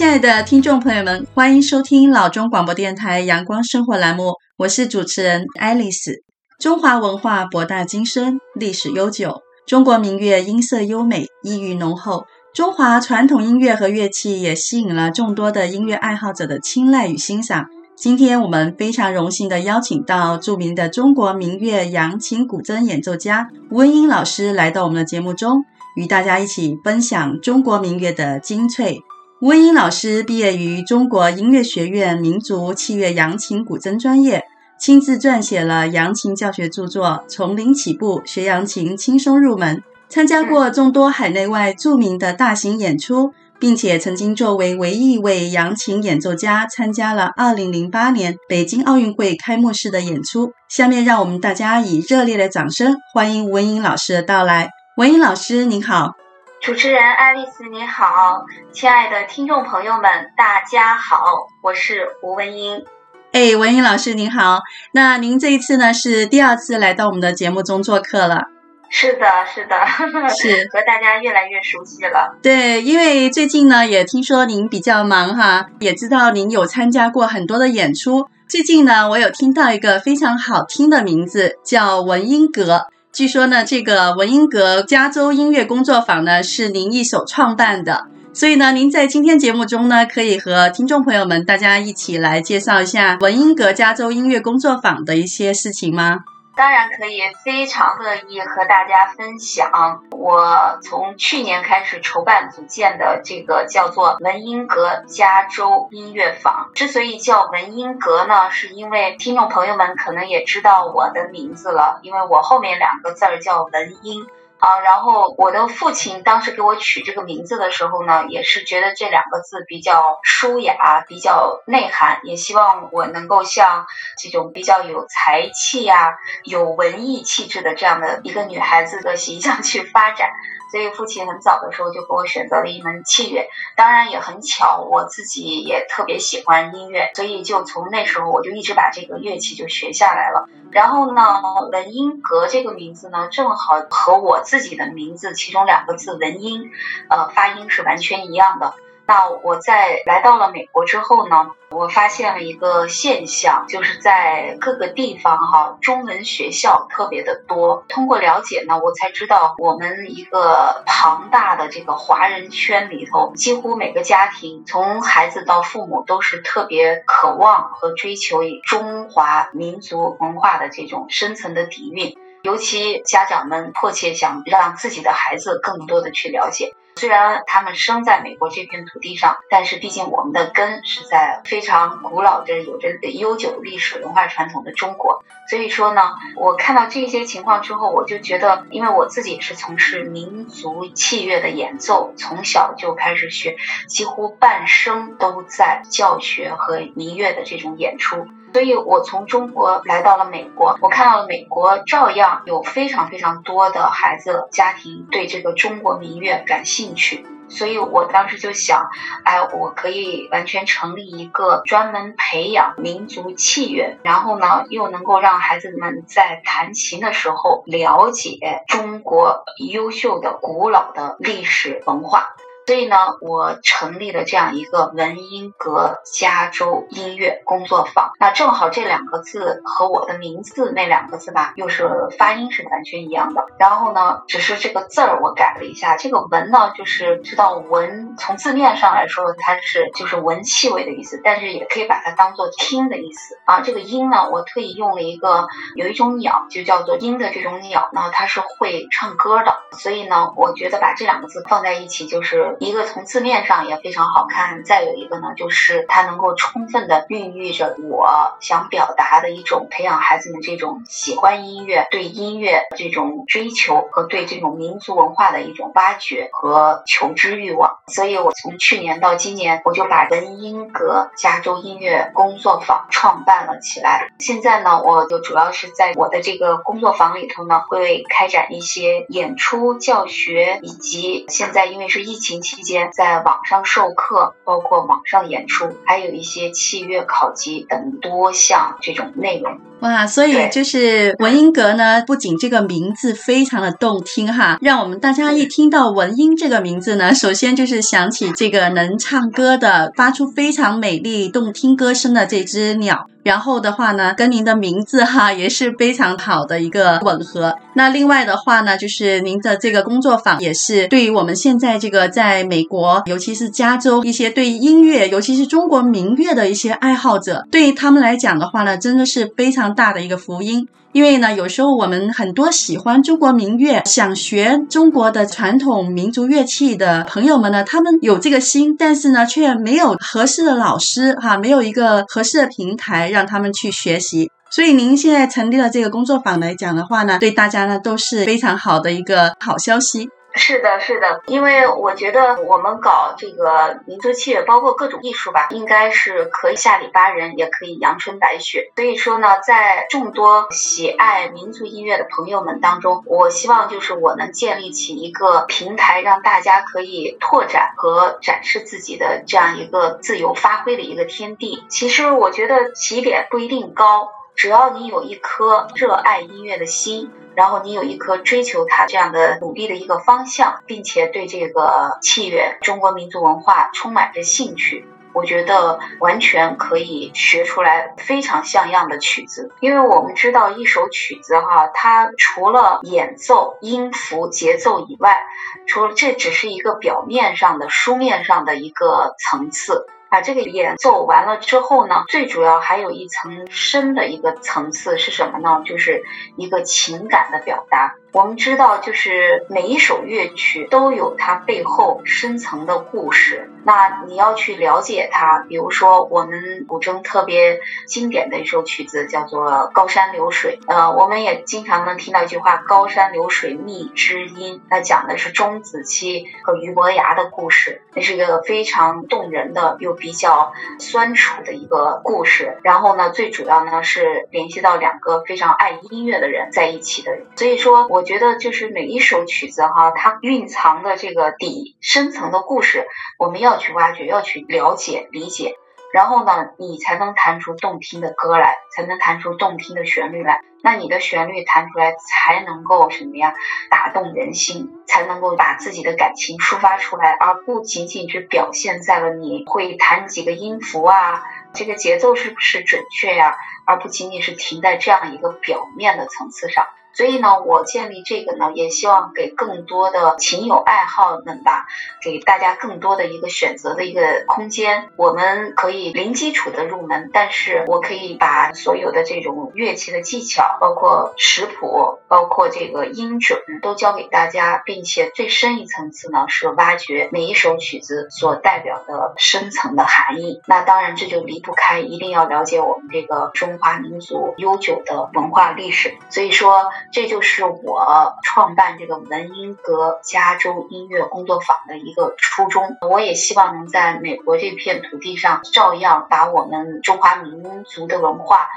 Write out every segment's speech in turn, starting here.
亲爱的听众朋友们，欢迎收听老中广播电台阳光生活栏目，我是主持人爱丽丝。中华文化博大精深，历史悠久。中国民乐音色优美，意蕴浓厚。中华传统音乐和乐器也吸引了众多的音乐爱好者的青睐与欣赏。今天我们非常荣幸地邀请到著名的中国民乐扬琴古筝演奏家吴文英老师来到我们的节目中，与大家一起分享中国民乐的精粹。吴文英老师毕业于中国音乐学院民族器乐扬琴古筝专业，亲自撰写了扬琴教学著作《从零起步学扬琴，轻松入门》，参加过众多海内外著名的大型演出，并且曾经作为唯一一位扬琴演奏家参加了2008年北京奥运会开幕式的演出。下面让我们大家以热烈的掌声欢迎吴文英老师的到来。文英老师您好。主持人爱丽丝，您好，亲爱的听众朋友们，大家好，我是吴文英。哎，文英老师您好，那您这一次呢是第二次来到我们的节目中做客了。是的，是的，是和大家越来越熟悉了。对，因为最近呢也听说您比较忙哈，也知道您有参加过很多的演出。最近呢，我有听到一个非常好听的名字，叫文英阁。据说呢，这个文英阁加州音乐工作坊呢是您一手创办的，所以呢，您在今天节目中呢，可以和听众朋友们大家一起来介绍一下文英阁加州音乐工作坊的一些事情吗？当然可以，非常乐意和大家分享。我从去年开始筹办组建的这个叫做文英阁加州音乐坊。之所以叫文英阁呢，是因为听众朋友们可能也知道我的名字了，因为我后面两个字儿叫文英。啊，然后我的父亲当时给我取这个名字的时候呢，也是觉得这两个字比较舒雅，比较内涵，也希望我能够像这种比较有才气呀、有文艺气质的这样的一个女孩子的形象去发展。所以父亲很早的时候就给我选择了一门器乐，当然也很巧，我自己也特别喜欢音乐，所以就从那时候我就一直把这个乐器就学下来了。然后呢，文音阁这个名字呢，正好和我自己的名字其中两个字文音，呃，发音是完全一样的。那我在来到了美国之后呢，我发现了一个现象，就是在各个地方哈，中文学校特别的多。通过了解呢，我才知道我们一个庞大的这个华人圈里头，几乎每个家庭，从孩子到父母，都是特别渴望和追求以中华民族文化的这种深层的底蕴。尤其家长们迫切想让自己的孩子更多的去了解。虽然他们生在美国这片土地上，但是毕竟我们的根是在非常古老的、有着悠久历史文化传统的中国。所以说呢，我看到这些情况之后，我就觉得，因为我自己也是从事民族器乐的演奏，从小就开始学，几乎半生都在教学和民乐的这种演出。所以我从中国来到了美国，我看到了美国照样有非常非常多的孩子家庭对这个中国民乐感兴趣，所以我当时就想，哎，我可以完全成立一个专门培养民族器乐，然后呢，又能够让孩子们在弹琴的时候了解中国优秀的古老的历史文化。所以呢，我成立了这样一个文音阁加州音乐工作坊。那正好这两个字和我的名字那两个字吧，又是发音是完全一样的。然后呢，只是这个字儿我改了一下。这个文呢，就是知道文，从字面上来说，它是就是闻气味的意思，但是也可以把它当做听的意思啊。这个音呢，我特意用了一个有一种鸟，就叫做鹰的这种鸟呢，它是会唱歌的。所以呢，我觉得把这两个字放在一起就是。一个从字面上也非常好看，再有一个呢，就是它能够充分的孕育着我想表达的一种培养孩子们这种喜欢音乐、对音乐这种追求和对这种民族文化的一种挖掘和求知欲望。所以我从去年到今年，我就把文英阁加州音乐工作坊创办了起来。现在呢，我就主要是在我的这个工作坊里头呢，会开展一些演出、教学，以及现在因为是疫情期。期间在网上授课，包括网上演出，还有一些器乐考级等多项这种内容。哇，所以就是文英阁呢，不仅这个名字非常的动听哈，让我们大家一听到文英这个名字呢，首先就是想起这个能唱歌的、发出非常美丽动听歌声的这只鸟。然后的话呢，跟您的名字哈也是非常好的一个吻合。那另外的话呢，就是您的这个工作坊也是对于我们现在这个在美国，尤其是加州一些对音乐，尤其是中国民乐的一些爱好者，对于他们来讲的话呢，真的是非常大的一个福音。因为呢，有时候我们很多喜欢中国民乐、想学中国的传统民族乐器的朋友们呢，他们有这个心，但是呢，却没有合适的老师哈，没有一个合适的平台让他们去学习。所以您现在成立了这个工作坊来讲的话呢，对大家呢都是非常好的一个好消息。是的，是的，因为我觉得我们搞这个民族器乐，包括各种艺术吧，应该是可以下里巴人，也可以阳春白雪。所以说呢，在众多喜爱民族音乐的朋友们当中，我希望就是我能建立起一个平台，让大家可以拓展和展示自己的这样一个自由发挥的一个天地。其实我觉得起点不一定高。只要你有一颗热爱音乐的心，然后你有一颗追求它这样的努力的一个方向，并且对这个器乐、中国民族文化充满着兴趣，我觉得完全可以学出来非常像样的曲子。因为我们知道一首曲子哈，它除了演奏、音符、节奏以外，除了这只是一个表面上的书面上的一个层次。把这个演奏完了之后呢，最主要还有一层深的一个层次是什么呢？就是一个情感的表达。我们知道，就是每一首乐曲都有它背后深层的故事。那你要去了解它，比如说我们古筝特别经典的一首曲子叫做《高山流水》。呃，我们也经常能听到一句话“高山流水觅知音”，那讲的是钟子期和俞伯牙的故事。那是一个非常动人的又比较酸楚的一个故事。然后呢，最主要呢是联系到两个非常爱音乐的人在一起的。所以说，我。我觉得就是每一首曲子哈，它蕴藏的这个底深层的故事，我们要去挖掘，要去了解、理解，然后呢，你才能弹出动听的歌来，才能弹出动听的旋律来。那你的旋律弹出来，才能够什么呀？打动人心，才能够把自己的感情抒发出来，而不仅仅是表现在了你会弹几个音符啊，这个节奏是不是准确呀？而不仅仅是停在这样一个表面的层次上。所以呢，我建立这个呢，也希望给更多的琴友爱好们吧，给大家更多的一个选择的一个空间。我们可以零基础的入门，但是我可以把所有的这种乐器的技巧，包括识谱，包括这个音准，都教给大家，并且最深一层次呢，是挖掘每一首曲子所代表的深层的含义。那当然，这就离不开一定要了解我们这个中华民族悠久的文化历史。所以说。这就是我创办这个文英阁加州音乐工作坊的一个初衷。我也希望能在美国这片土地上，照样把我们中华民族的文化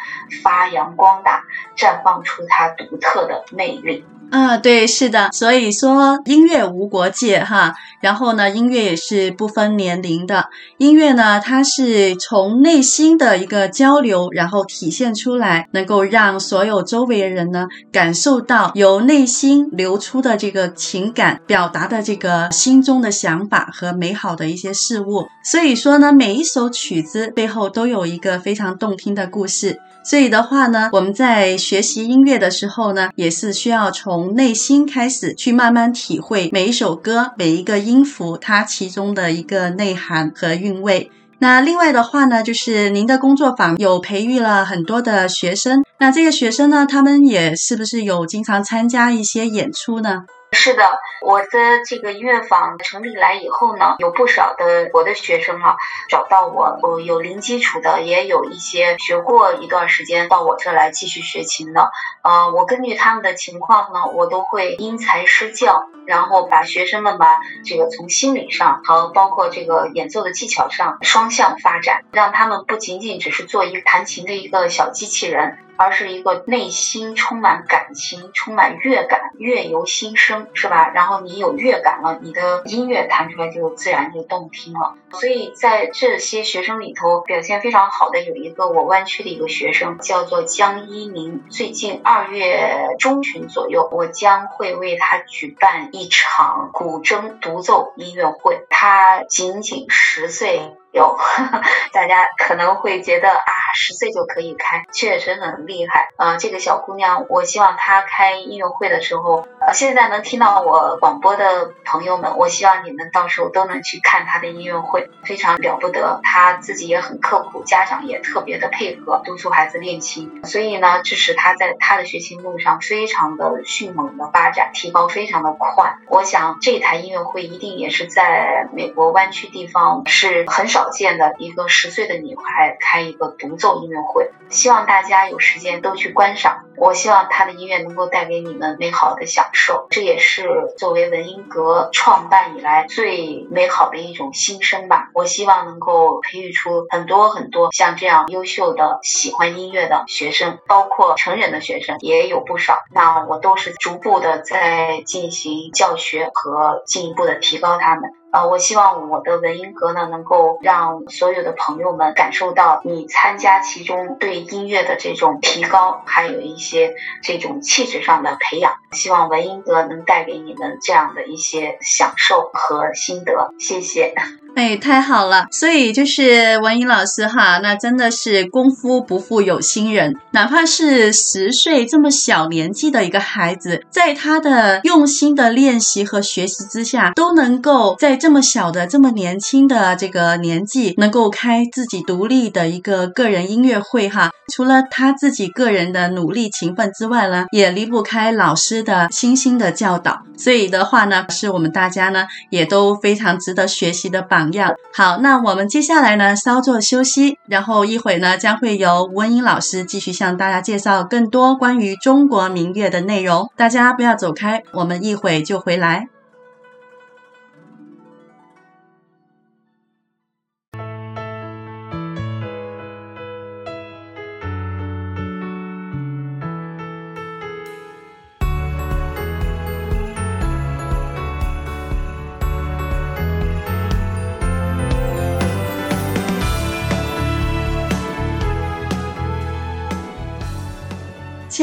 发扬光大，绽放出它独特的魅力。啊，对，是的，所以说音乐无国界哈，然后呢，音乐也是不分年龄的。音乐呢，它是从内心的一个交流，然后体现出来，能够让所有周围的人呢感受到由内心流出的这个情感，表达的这个心中的想法和美好的一些事物。所以说呢，每一首曲子背后都有一个非常动听的故事。所以的话呢，我们在学习音乐的时候呢，也是需要从内心开始去慢慢体会每一首歌、每一个音符它其中的一个内涵和韵味。那另外的话呢，就是您的工作坊有培育了很多的学生，那这个学生呢，他们也是不是有经常参加一些演出呢？是的，我的这个音乐坊成立来以后呢，有不少的我的学生啊找到我，我有零基础的，也有一些学过一段时间到我这来继续学琴的。呃，我根据他们的情况呢，我都会因材施教，然后把学生们吧，这个从心理上和包括这个演奏的技巧上双向发展，让他们不仅仅只是做一个弹琴的一个小机器人。而是一个内心充满感情、充满乐感、乐由心生，是吧？然后你有乐感了，你的音乐弹出来就自然就动听了。所以在这些学生里头，表现非常好的有一个我湾区的一个学生，叫做江一鸣。最近二月中旬左右，我将会为他举办一场古筝独奏音乐会。他仅仅十岁。有，大家可能会觉得啊，十岁就可以开，确实很厉害。呃，这个小姑娘，我希望她开音乐会的时候，现在能听到我广播的朋友们，我希望你们到时候都能去看她的音乐会，非常了不得。她自己也很刻苦，家长也特别的配合，督促孩子练琴，所以呢，这使她在她的学习路上非常的迅猛的发展，提高非常的快。我想这台音乐会一定也是在美国湾区地方是很少。少见的一个十岁的女孩开一个独奏音乐会，希望大家有时间都去观赏。我希望他的音乐能够带给你们美好的享受，这也是作为文音阁创办以来最美好的一种心声吧。我希望能够培育出很多很多像这样优秀的喜欢音乐的学生，包括成人的学生也有不少。那我都是逐步的在进行教学和进一步的提高他们。呃，我希望我的文音阁呢，能够让所有的朋友们感受到你参加其中对音乐的这种提高，还有一一些这种气质上的培养。希望文英德能带给你们这样的一些享受和心得。谢谢。哎，太好了！所以就是文音老师哈，那真的是功夫不负有心人，哪怕是十岁这么小年纪的一个孩子，在他的用心的练习和学习之下，都能够在这么小的、这么年轻的这个年纪，能够开自己独立的一个个人音乐会哈。除了他自己个人的努力勤奋之外呢，也离不开老师的悉心的教导。所以的话呢，是我们大家呢也都非常值得学习的榜。样好，那我们接下来呢，稍作休息，然后一会呢，将会由吴文英老师继续向大家介绍更多关于中国民乐的内容。大家不要走开，我们一会就回来。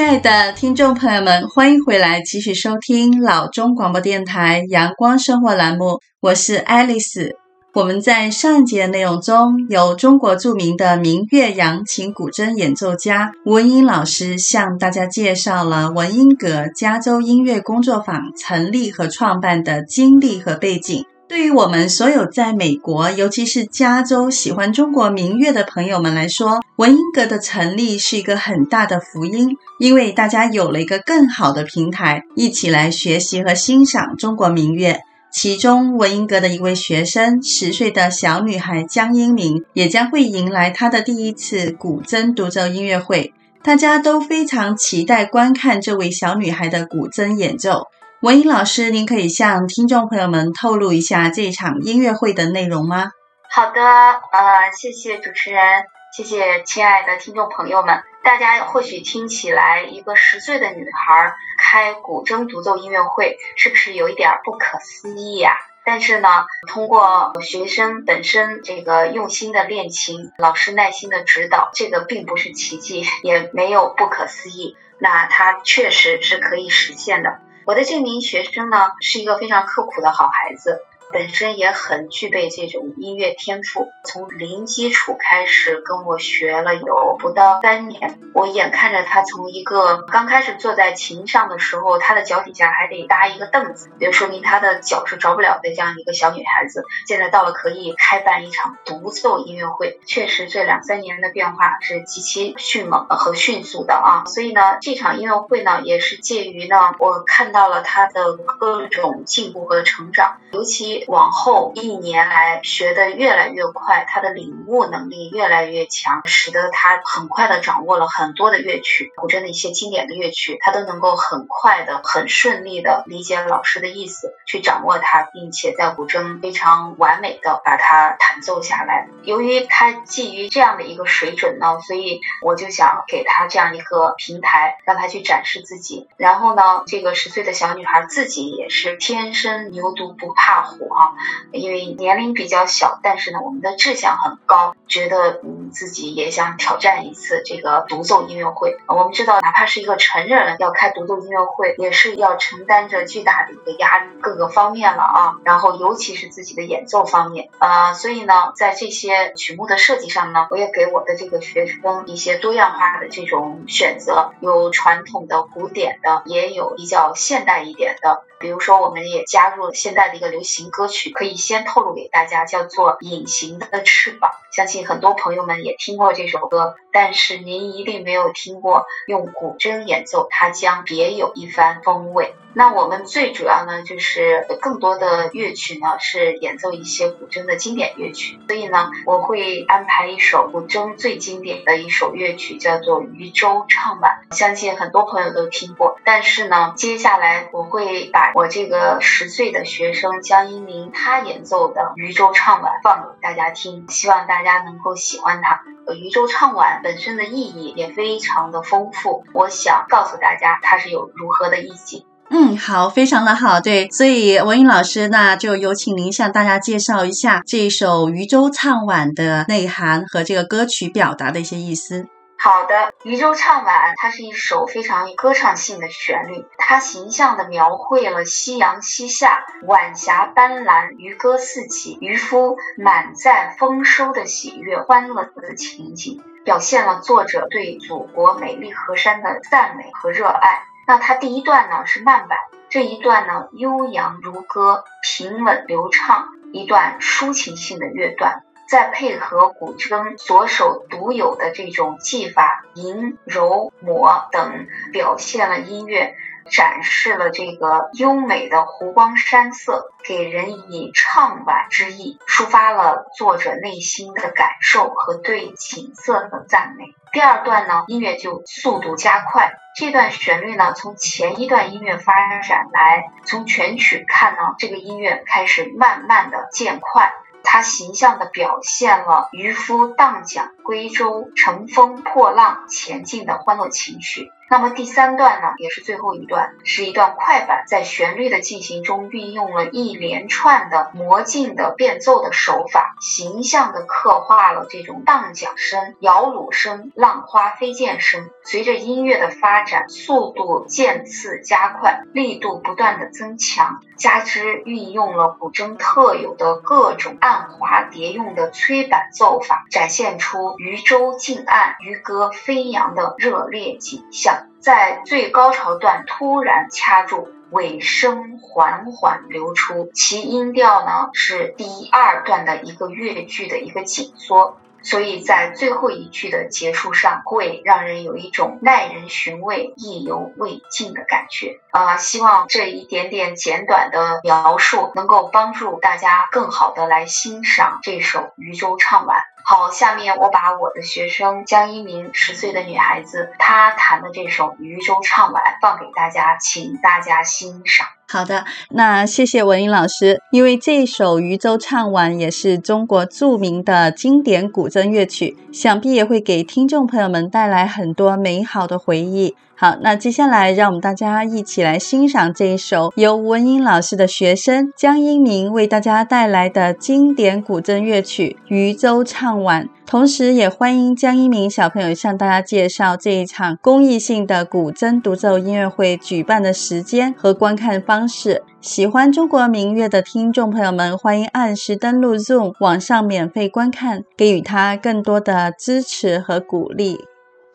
亲爱的听众朋友们，欢迎回来，继续收听老中广播电台阳光生活栏目，我是爱丽丝。我们在上一节内容中，由中国著名的民乐扬琴古筝演奏家文英老师向大家介绍了文音阁加州音乐工作坊成立和创办的经历和背景。对于我们所有在美国，尤其是加州喜欢中国民乐的朋友们来说，文音阁的成立是一个很大的福音，因为大家有了一个更好的平台，一起来学习和欣赏中国民乐。其中，文音阁的一位学生，十岁的小女孩江英明，也将会迎来她的第一次古筝独奏音乐会，大家都非常期待观看这位小女孩的古筝演奏。文音老师，您可以向听众朋友们透露一下这场音乐会的内容吗？好的，呃，谢谢主持人，谢谢亲爱的听众朋友们。大家或许听起来，一个十岁的女孩开古筝独奏音乐会，是不是有一点不可思议呀？但是呢，通过学生本身这个用心的练琴，老师耐心的指导，这个并不是奇迹，也没有不可思议。那它确实是可以实现的。我的这名学生呢，是一个非常刻苦的好孩子。本身也很具备这种音乐天赋，从零基础开始跟我学了有不到三年。我眼看着他从一个刚开始坐在琴上的时候，他的脚底下还得搭一个凳子，就说明他的脚是着不了的这样一个小女孩子，现在到了可以开办一场独奏音乐会，确实这两三年的变化是极其迅猛和迅速的啊！所以呢，这场音乐会呢，也是介于呢，我看到了他的各种进步和成长，尤其。往后一年来学的越来越快，他的领悟能力越来越强，使得他很快的。掌握了很多的。乐曲，古筝的一些经典的。乐曲，他都能够很快的、很顺利的。理解老师的意思，去掌握它，并且在古筝非常完美的。把它弹奏下来。由于他基于这样的一个水准呢，所以我就想给他这样一个平台，让他去展示自己。然后呢，这个十岁的小女孩自己也是天生牛犊不怕虎啊，因为年龄比较小，但是呢，我们的志向很高，觉得嗯自己也想挑战一次这个独奏音乐会。我们知道，哪怕是一个成人要开独奏音乐会，也是要承担着巨大的一个压力，各个方面了啊。然后尤其是自己的演奏方面，呃，所以呢，在这些曲目的设计上呢，我也给我的这个学生一些多样化的这种选择，有传统的、古典的，也有比较现代一点的。比如说，我们也加入了现在的一个流行歌曲，可以先透露给大家，叫做《隐形的翅膀》。相信很多朋友们也听过这首歌，但是您一定没有听过用古筝演奏，它将别有一番风味。那我们最主要呢，就是更多的乐曲呢是演奏一些古筝的经典乐曲，所以呢，我会安排一首古筝最经典的一首乐曲，叫做《渔舟唱晚》。相信很多朋友都听过，但是呢，接下来我会把我这个十岁的学生江一鸣他演奏的《渔舟唱晚》放给大家听，希望大家能够喜欢它。《渔舟唱晚》本身的意义也非常的丰富，我想告诉大家它是有如何的意境。嗯，好，非常的好，对，所以文英老师，那就有请您向大家介绍一下这一首《渔舟唱晚》的内涵和这个歌曲表达的一些意思。好的，《渔舟唱晚》它是一首非常歌唱性的旋律，它形象地描绘了夕阳西下，晚霞斑斓，渔歌四起，渔夫满载丰收的喜悦、欢乐的情景，表现了作者对祖国美丽河山的赞美和热爱。那它第一段呢是慢板，这一段呢悠扬如歌，平稳流畅，一段抒情性的乐段，再配合古筝左手独有的这种技法，吟、揉、抹等，表现了音乐，展示了这个优美的湖光山色，给人以怅晚之意，抒发了作者内心的感受和对景色的赞美。第二段呢，音乐就速度加快。这段旋律呢，从前一段音乐发展来，从全曲看呢，这个音乐开始慢慢的渐快，它形象地表现了渔夫荡桨归舟、乘风破浪前进的欢乐情绪。那么第三段呢，也是最后一段，是一段快板，在旋律的进行中运用了一连串的魔镜的变奏的手法，形象地刻画了这种荡桨声、摇橹声、浪花飞溅声。随着音乐的发展，速度渐次加快，力度不断地增强，加之运用了古筝特有的各种按滑叠用的催板奏法，展现出渔舟近岸、渔歌飞扬的热烈景象。在最高潮段突然掐住，尾声缓缓流出，其音调呢是第二段的一个乐句的一个紧缩，所以在最后一句的结束上会让人有一种耐人寻味、意犹未尽的感觉。啊、希望这一点点简短的描述能够帮助大家更好的来欣赏这首《渔舟唱晚》。好，下面我把我的学生江一鸣十岁的女孩子，她弹的这首《渔舟唱晚》放给大家，请大家欣赏。好的，那谢谢文音老师，因为这首《渔舟唱晚》也是中国著名的经典古筝乐曲，想必也会给听众朋友们带来很多美好的回忆。好，那接下来让我们大家一起来欣赏这一首由文英老师的学生江一鸣为大家带来的经典古筝乐曲《渔舟唱晚》。同时，也欢迎江一鸣小朋友向大家介绍这一场公益性的古筝独奏音乐会举办的时间和观看方式。喜欢中国民乐的听众朋友们，欢迎按时登录 Zoom 网上免费观看，给予他更多的支持和鼓励。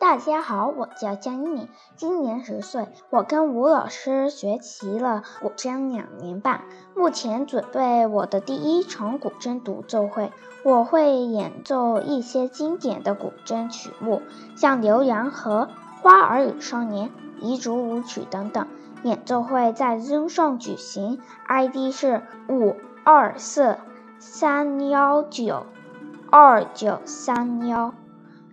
大家好，我叫江一鸣，今年十岁。我跟吴老师学习了古筝两年半，目前准备我的第一场古筝独奏会。我会演奏一些经典的古筝曲目，像《浏阳河》《花儿与少年》《彝族舞曲》等等。演奏会在 Zoom 上举行，ID 是五二四三幺九二九三幺，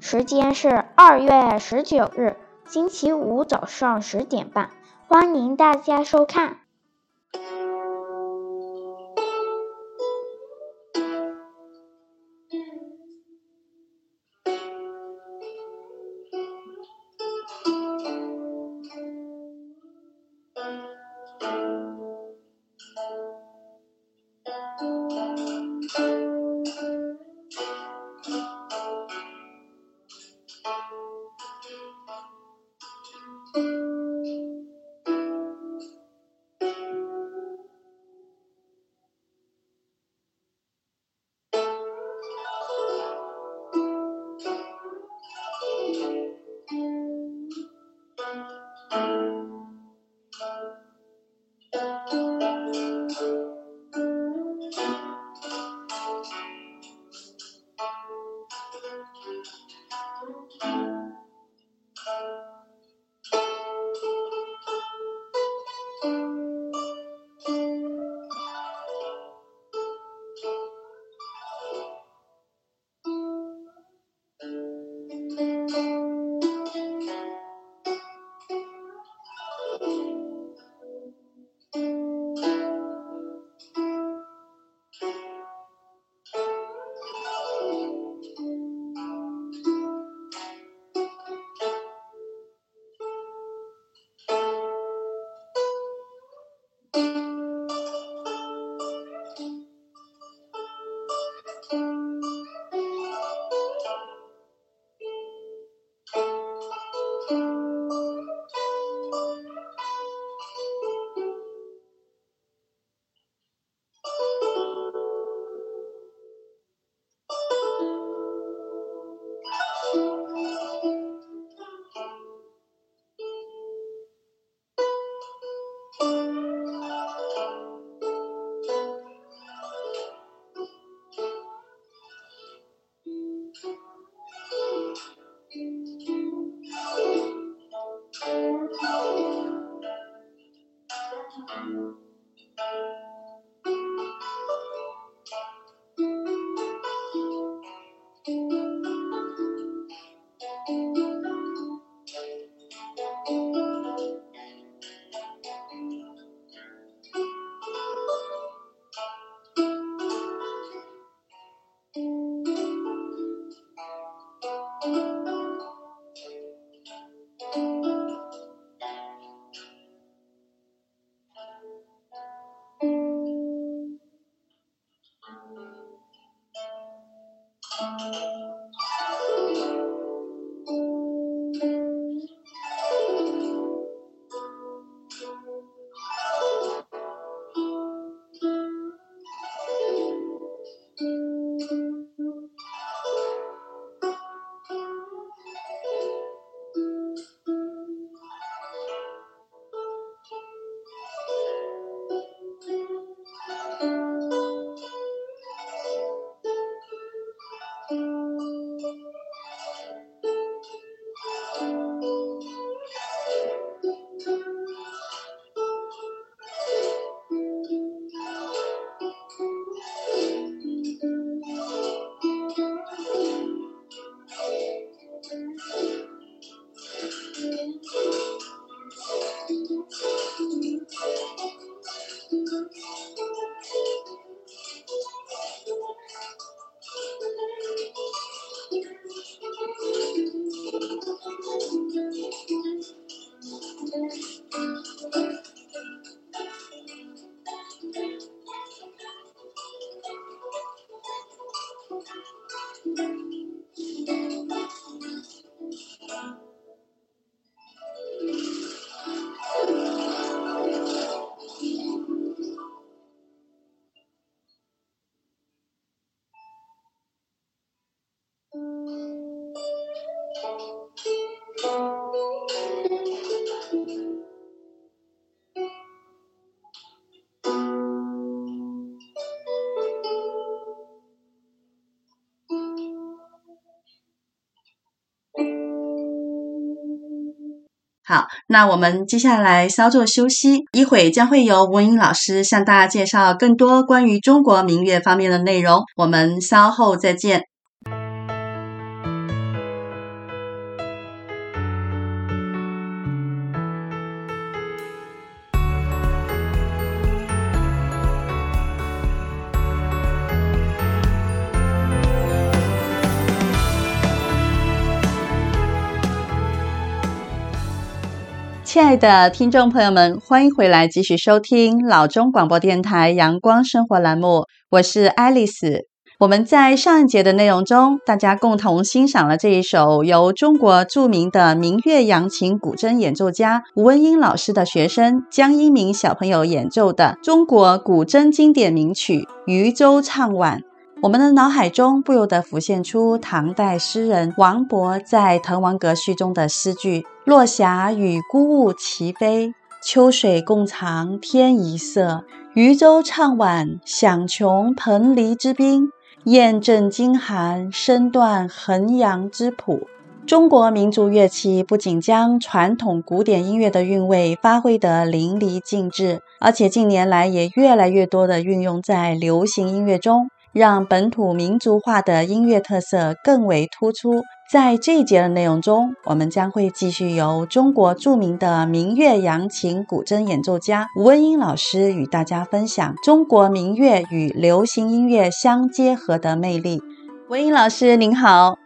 时间是二月十九日星期五早上十点半，欢迎大家收看。那我们接下来稍作休息，一会将会由文英老师向大家介绍更多关于中国民乐方面的内容。我们稍后再见。亲爱的听众朋友们，欢迎回来继续收听老中广播电台阳光生活栏目，我是爱丽丝。我们在上一节的内容中，大家共同欣赏了这一首由中国著名的民乐扬琴古筝演奏家吴文英老师的学生江一鸣小朋友演奏的中国古筝经典名曲《渔舟唱晚》。我们的脑海中不由得浮现出唐代诗人王勃在《滕王阁序》中的诗句：“落霞与孤鹜齐飞，秋水共长天一色。渔舟唱晚，响穷彭蠡之滨，雁阵惊寒，声断衡阳之浦。”中国民族乐器不仅将传统古典音乐的韵味发挥得淋漓尽致，而且近年来也越来越多地运用在流行音乐中。让本土民族化的音乐特色更为突出。在这一节的内容中，我们将会继续由中国著名的民乐扬琴古筝演奏家吴文英老师与大家分享中国民乐与流行音乐相结合的魅力。文英老师您好，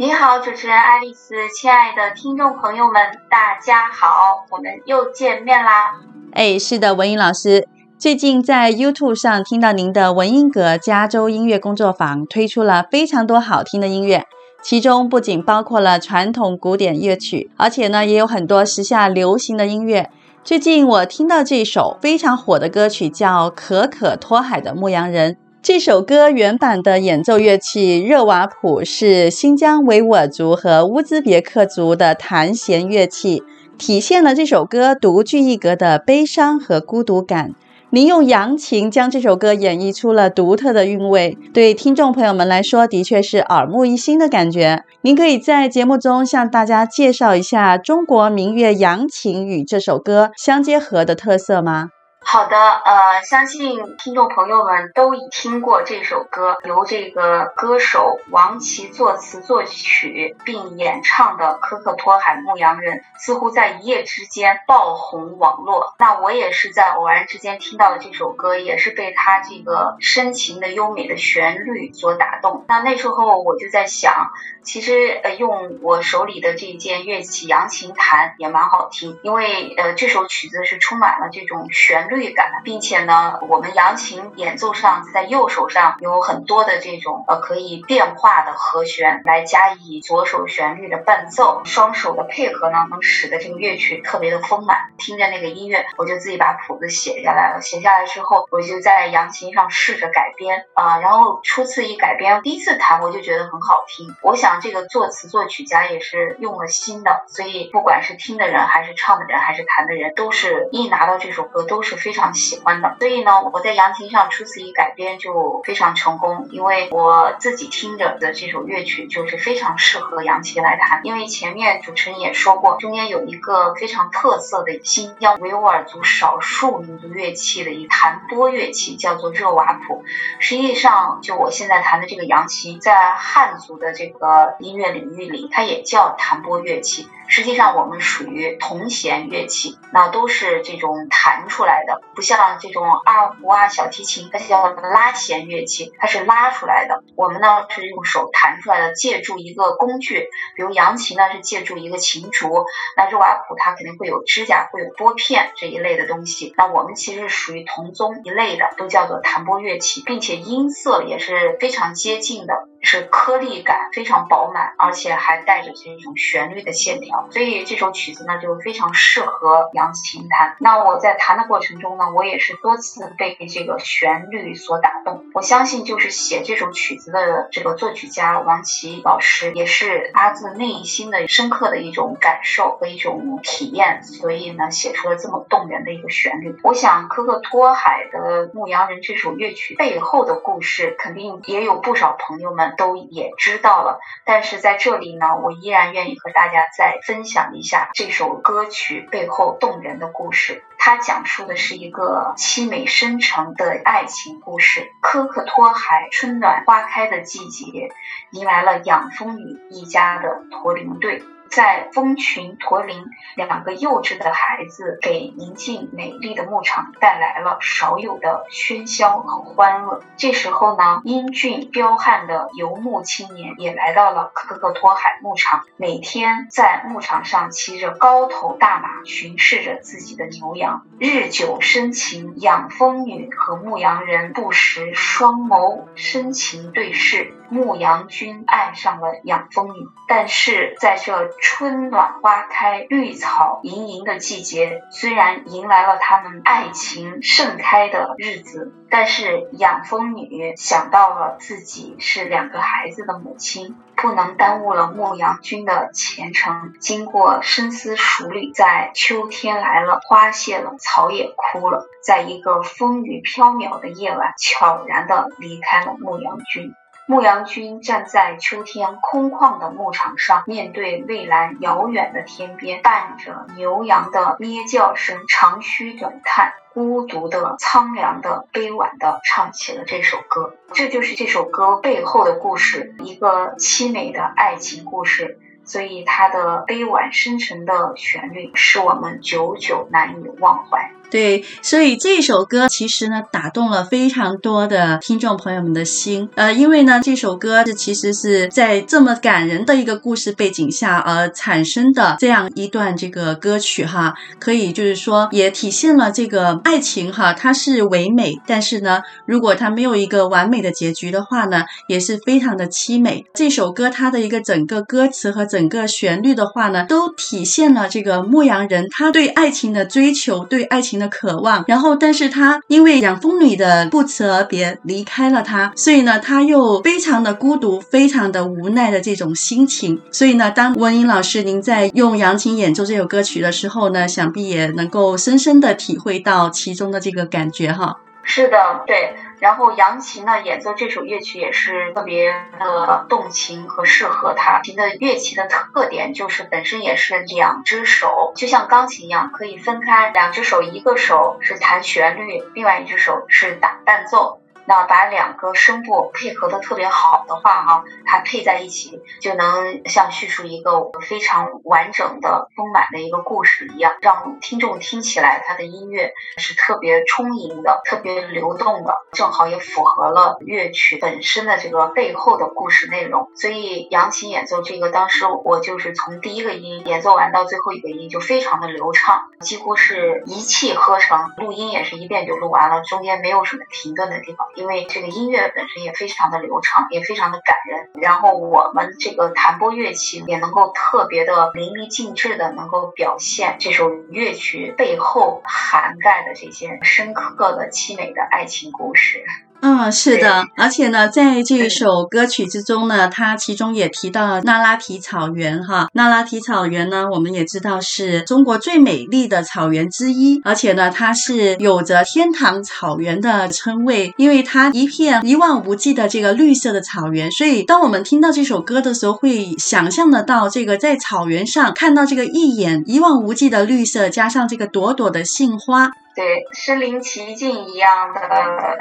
你好，主持人爱丽丝，亲爱的听众朋友们，大家好，我们又见面啦。哎，是的，文英老师。最近在 YouTube 上听到您的文英阁加州音乐工作坊推出了非常多好听的音乐，其中不仅包括了传统古典乐曲，而且呢也有很多时下流行的音乐。最近我听到这首非常火的歌曲叫《可可托海的牧羊人》。这首歌原版的演奏乐器热瓦普是新疆维吾尔族和乌兹别克族的弹弦乐器，体现了这首歌独具一格的悲伤和孤独感。您用扬琴将这首歌演绎出了独特的韵味，对听众朋友们来说，的确是耳目一新的感觉。您可以在节目中向大家介绍一下中国民乐扬琴与这首歌相结合的特色吗？好的，呃，相信听众朋友们都已听过这首歌，由这个歌手王琦作词作曲并演唱的《可可托海牧羊人》，似乎在一夜之间爆红网络。那我也是在偶然之间听到了这首歌，也是被他这个深情的优美的旋律所打动。那那时候我就在想，其实呃，用我手里的这件乐器扬琴弹也蛮好听，因为呃，这首曲子是充满了这种旋律。感，并且呢，我们扬琴演奏上在右手上有很多的这种呃可以变化的和弦来加以左手旋律的伴奏，双手的配合呢，能使得这个乐曲特别的丰满。听着那个音乐，我就自己把谱子写下来了。写下来之后，我就在扬琴上试着改编啊、然后初次一改编，第一次弹我就觉得很好听。我想这个作词作曲家也是用了心的，所以不管是听的人，还是唱的人，还是弹的人，都是一拿到这首歌都是非。常喜欢的，所以呢，我在扬琴上初次一改编就非常成功，因为我自己听着的这首乐曲就是非常适合扬琴来弹。因为前面主持人也说过，中间有一个非常特色的新疆维吾尔族少数民族乐器的一弹拨乐器，叫做热瓦普。实际上，就我现在弹的这个扬琴，在汉族的这个音乐领域里，它也叫弹拨乐器。实际上，我们属于铜弦乐器，那都是这种弹出来的，不像这种二胡啊、小提琴，它叫拉弦乐器，它是拉出来的。我们呢是用手弹出来的，借助一个工具，比如扬琴呢是借助一个琴竹，那热瓦普它肯定会有指甲，会有拨片这一类的东西。那我们其实属于铜宗一类的，都叫做弹拨乐器，并且音色也是非常接近的。是颗粒感非常饱满，而且还带着这种旋律的线条，所以这首曲子呢就非常适合扬琴弹。那我在弹的过程中呢，我也是多次被这个旋律所打动。我相信就是写这首曲子的这个作曲家王琦老师，也是发自内心的深刻的一种感受和一种体验，所以呢写出了这么动人的一个旋律。我想《可可托海的牧羊人》这首乐曲背后的故事，肯定也有不少朋友们。都也知道了。但是在这里呢，我依然愿意和大家再分享一下这首歌曲背后动人的故事。它讲述的是一个凄美深沉的爱情故事。科克托海春暖花开的季节，迎来了养蜂女一家的驼铃队。在蜂群驼铃两个幼稚的孩子，给宁静美丽的牧场带来了少有的喧嚣和欢乐。这时候呢，英俊彪悍的游牧青年也来到了科克托海牧场，每天在牧场上骑着高头大马，巡视着自己的牛羊，日久生情。养蜂女和牧羊人不时双眸深情对视，牧羊君爱上了养蜂女，但是在这。春暖花开、绿草盈盈的季节，虽然迎来了他们爱情盛开的日子，但是养蜂女想到了自己是两个孩子的母亲，不能耽误了牧羊君的前程。经过深思熟虑，在秋天来了，花谢了，草也枯了，在一个风雨飘渺的夜晚，悄然地离开了牧羊君。牧羊君站在秋天空旷的牧场上，面对蔚蓝遥远的天边，伴着牛羊的咩叫声，长吁短叹，孤独的、苍凉的、悲婉的唱起了这首歌。这就是这首歌背后的故事，一个凄美的爱情故事。所以，它的悲婉深沉的旋律，使我们久久难以忘怀。对，所以这首歌其实呢，打动了非常多的听众朋友们的心。呃，因为呢，这首歌是其实是在这么感人的一个故事背景下而产生的这样一段这个歌曲哈，可以就是说也体现了这个爱情哈，它是唯美，但是呢，如果它没有一个完美的结局的话呢，也是非常的凄美。这首歌它的一个整个歌词和整个旋律的话呢，都体现了这个牧羊人他对爱情的追求，对爱情的渴望，然后，但是他因为养蜂女的不辞而别离开了他，所以呢，他又非常的孤独，非常的无奈的这种心情。所以呢，当文英老师您在用扬琴演奏这首歌曲的时候呢，想必也能够深深的体会到其中的这个感觉哈。是的，对。然后杨琴呢，演奏这首乐曲也是特别的动情和适合他。琴的乐器的特点就是本身也是两只手，就像钢琴一样，可以分开两只手，一个手是弹旋律，另外一只手是打伴奏。那把两个声部配合的特别好的话，哈，它配在一起就能像叙述一个非常完整的、丰满的一个故事一样，让听众听起来它的音乐是特别充盈的、特别流动的，正好也符合了乐曲本身的这个背后的故事内容。所以扬琴演奏这个，当时我就是从第一个音演奏完到最后一个音就非常的流畅，几乎是一气呵成，录音也是一遍就录完了，中间没有什么停顿的地方。因为这个音乐本身也非常的流畅，也非常的感人。然后我们这个弹拨乐器也能够特别的淋漓尽致的能够表现这首乐曲背后涵盖的这些深刻的凄美的爱情故事。嗯，是的，而且呢，在这首歌曲之中呢，它其中也提到那拉提草原哈。那拉提草原呢，我们也知道是中国最美丽的草原之一，而且呢，它是有着天堂草原的称谓，因为它一片一望无际的这个绿色的草原。所以，当我们听到这首歌的时候，会想象得到这个在草原上看到这个一眼一望无际的绿色，加上这个朵朵的杏花。对，身临其境一样的，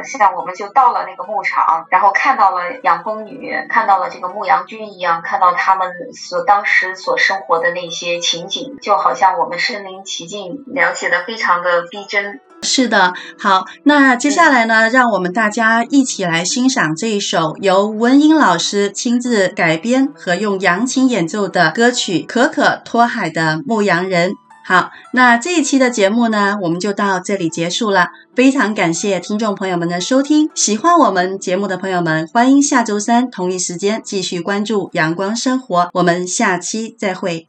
像我们就到了那个牧场，然后看到了养蜂女，看到了这个牧羊君一样，看到他们所当时所生活的那些情景，就好像我们身临其境，描写的非常的逼真。是的，好，那接下来呢，让我们大家一起来欣赏这一首由文英老师亲自改编和用扬琴演奏的歌曲《可可托海的牧羊人》。好，那这一期的节目呢，我们就到这里结束了。非常感谢听众朋友们的收听，喜欢我们节目的朋友们，欢迎下周三同一时间继续关注阳光生活。我们下期再会。